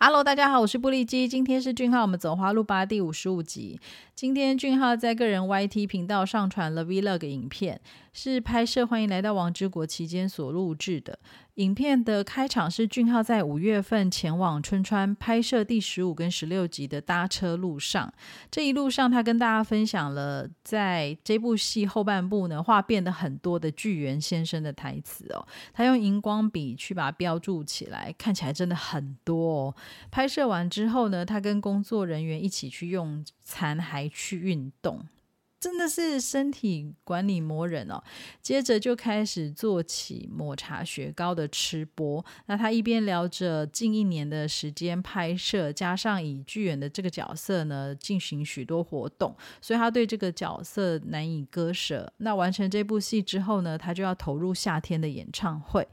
Hello，大家好，我是布利基。今天是俊浩，我们走花路吧第五十五集。今天俊浩在个人 YT 频道上传了 Vlog 影片，是拍摄欢迎来到王之国期间所录制的。影片的开场是俊浩在五月份前往春川拍摄第十五跟十六集的搭车路上。这一路上，他跟大家分享了在这部戏后半部呢话变得很多的巨源先生的台词哦。他用荧光笔去把它标注起来，看起来真的很多哦。拍摄完之后呢，他跟工作人员一起去用餐，还去运动。真的是身体管理魔人哦！接着就开始做起抹茶雪糕的吃播。那他一边聊着近一年的时间拍摄，加上以巨远的这个角色呢进行许多活动，所以他对这个角色难以割舍。那完成这部戏之后呢，他就要投入夏天的演唱会。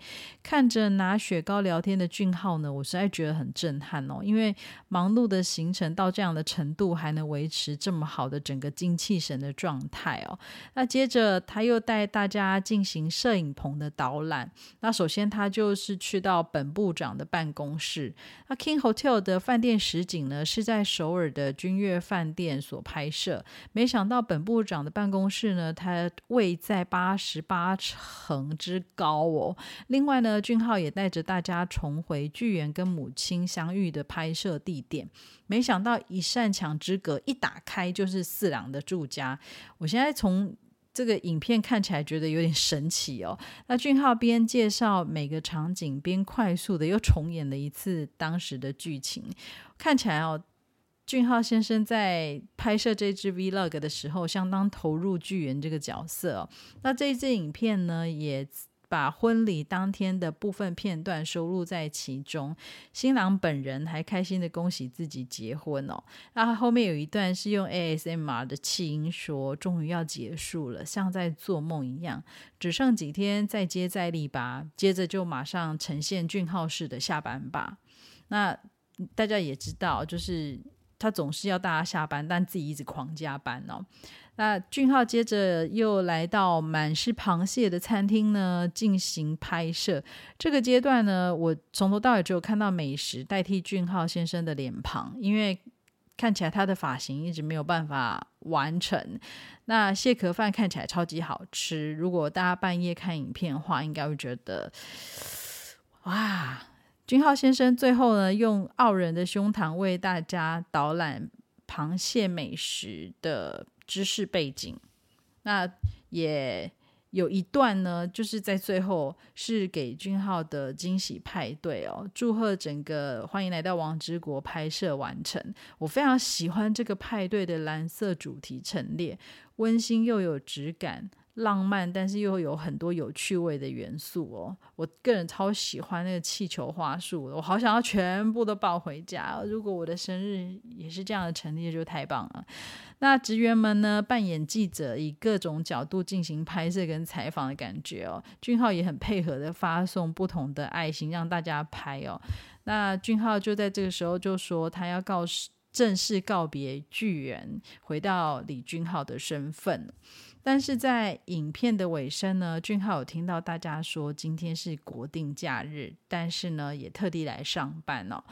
看着拿雪糕聊天的俊浩呢，我实在觉得很震撼哦！因为忙碌的行程到这样的程度，还能维持这么好的整个精气神的。状态哦，那接着他又带大家进行摄影棚的导览。那首先他就是去到本部长的办公室。那 King Hotel 的饭店实景呢是在首尔的君悦饭店所拍摄。没想到本部长的办公室呢，它位在八十八层之高哦。另外呢，俊浩也带着大家重回巨源跟母亲相遇的拍摄地点。没想到一扇墙之隔一打开就是四郎的住家。我现在从这个影片看起来觉得有点神奇哦。那俊浩边介绍每个场景，边快速的又重演了一次当时的剧情。看起来哦，俊浩先生在拍摄这支 Vlog 的时候，相当投入巨人这个角色哦。那这一支影片呢，也。把婚礼当天的部分片段收录在其中，新郎本人还开心的恭喜自己结婚哦。那后面有一段是用 ASMR 的气音说：“终于要结束了，像在做梦一样，只剩几天再接再厉吧。”接着就马上呈现俊浩式的下班吧。那大家也知道，就是他总是要大家下班，但自己一直狂加班哦。那俊浩接着又来到满是螃蟹的餐厅呢，进行拍摄。这个阶段呢，我从头到尾只有看到美食代替俊浩先生的脸庞，因为看起来他的发型一直没有办法完成。那蟹壳饭看起来超级好吃，如果大家半夜看影片的话，应该会觉得哇！君浩先生最后呢，用傲人的胸膛为大家导览螃蟹美食的。知识背景，那也有一段呢，就是在最后是给君浩的惊喜派对哦，祝贺整个欢迎来到王之国拍摄完成。我非常喜欢这个派对的蓝色主题陈列，温馨又有质感。浪漫，但是又有很多有趣味的元素哦。我个人超喜欢那个气球花束，我好想要全部都抱回家。如果我的生日也是这样的陈列，就太棒了。那职员们呢，扮演记者，以各种角度进行拍摄跟采访的感觉哦。俊浩也很配合的发送不同的爱心让大家拍哦。那俊浩就在这个时候就说，他要告正式告别巨人，回到李俊浩的身份。但是在影片的尾声呢，俊浩有听到大家说今天是国定假日，但是呢也特地来上班哦。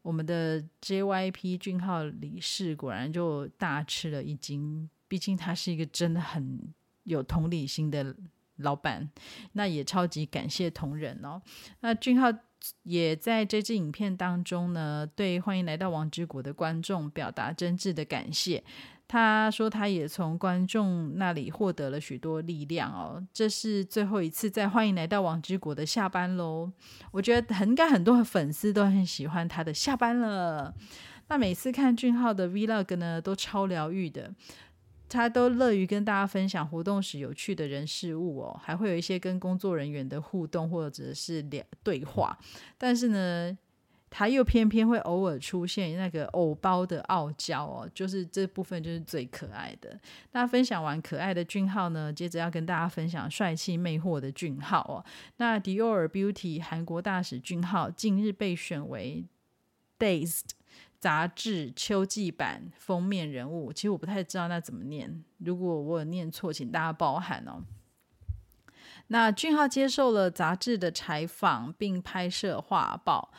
我们的 JYP 俊浩理事果然就大吃了一惊，毕竟他是一个真的很有同理心的老板，那也超级感谢同仁哦。那俊浩也在这支影片当中呢，对欢迎来到王之国的观众表达真挚的感谢。他说，他也从观众那里获得了许多力量哦。这是最后一次在欢迎来到王之国的下班喽。我觉得很应该很多粉丝都很喜欢他的下班了。那每次看俊浩的 Vlog 呢，都超疗愈的。他都乐于跟大家分享活动时有趣的人事物哦，还会有一些跟工作人员的互动或者是聊对话。但是呢。他又偏偏会偶尔出现那个偶包的傲娇哦，就是这部分就是最可爱的。那分享完可爱的俊浩呢，接着要跟大家分享帅气魅惑的俊浩哦。那迪奥尔 Beauty 韩国大使俊浩近日被选为《Dazed》杂志秋季版封面人物，其实我不太知道那怎么念，如果我有念错，请大家包涵哦。那俊浩接受了杂志的采访，并拍摄画报。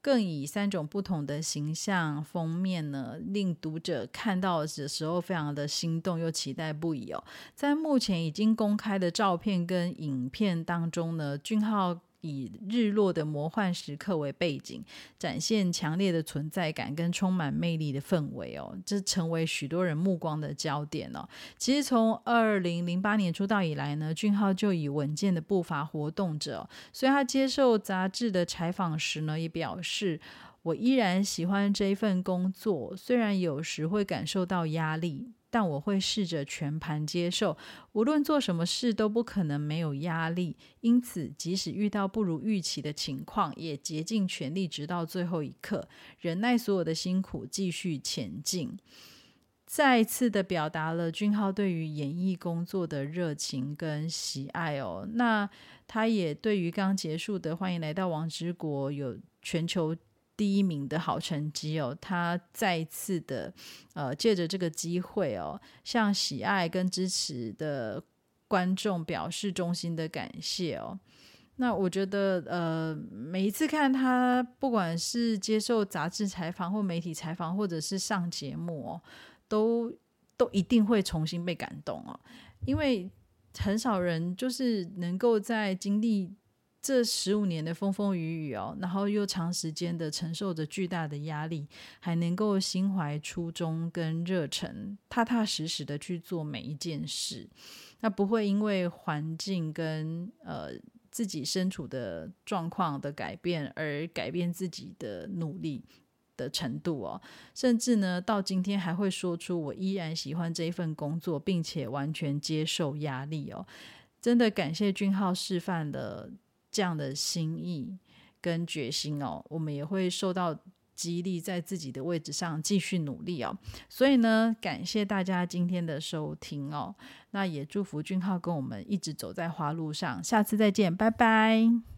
更以三种不同的形象封面呢，令读者看到的时候非常的心动又期待不已哦。在目前已经公开的照片跟影片当中呢，俊浩。以日落的魔幻时刻为背景，展现强烈的存在感跟充满魅力的氛围哦，这成为许多人目光的焦点哦。其实从二零零八年出道以来呢，俊浩就以稳健的步伐活动着，所以他接受杂志的采访时呢，也表示：“我依然喜欢这一份工作，虽然有时会感受到压力。”但我会试着全盘接受，无论做什么事都不可能没有压力。因此，即使遇到不如预期的情况，也竭尽全力直到最后一刻，忍耐所有的辛苦，继续前进。再次的表达了俊浩对于演艺工作的热情跟喜爱哦。那他也对于刚结束的《欢迎来到王之国》有全球。第一名的好成绩哦，他再次的呃，借着这个机会哦，向喜爱跟支持的观众表示衷心的感谢哦。那我觉得呃，每一次看他，不管是接受杂志采访或媒体采访，或者是上节目哦，都都一定会重新被感动哦，因为很少人就是能够在经历。这十五年的风风雨雨哦，然后又长时间的承受着巨大的压力，还能够心怀初衷跟热忱，踏踏实实的去做每一件事，那不会因为环境跟呃自己身处的状况的改变而改变自己的努力的程度哦，甚至呢到今天还会说出我依然喜欢这一份工作，并且完全接受压力哦，真的感谢俊浩示范的。这样的心意跟决心哦，我们也会受到激励，在自己的位置上继续努力哦。所以呢，感谢大家今天的收听哦。那也祝福俊浩跟我们一直走在花路上，下次再见，拜拜。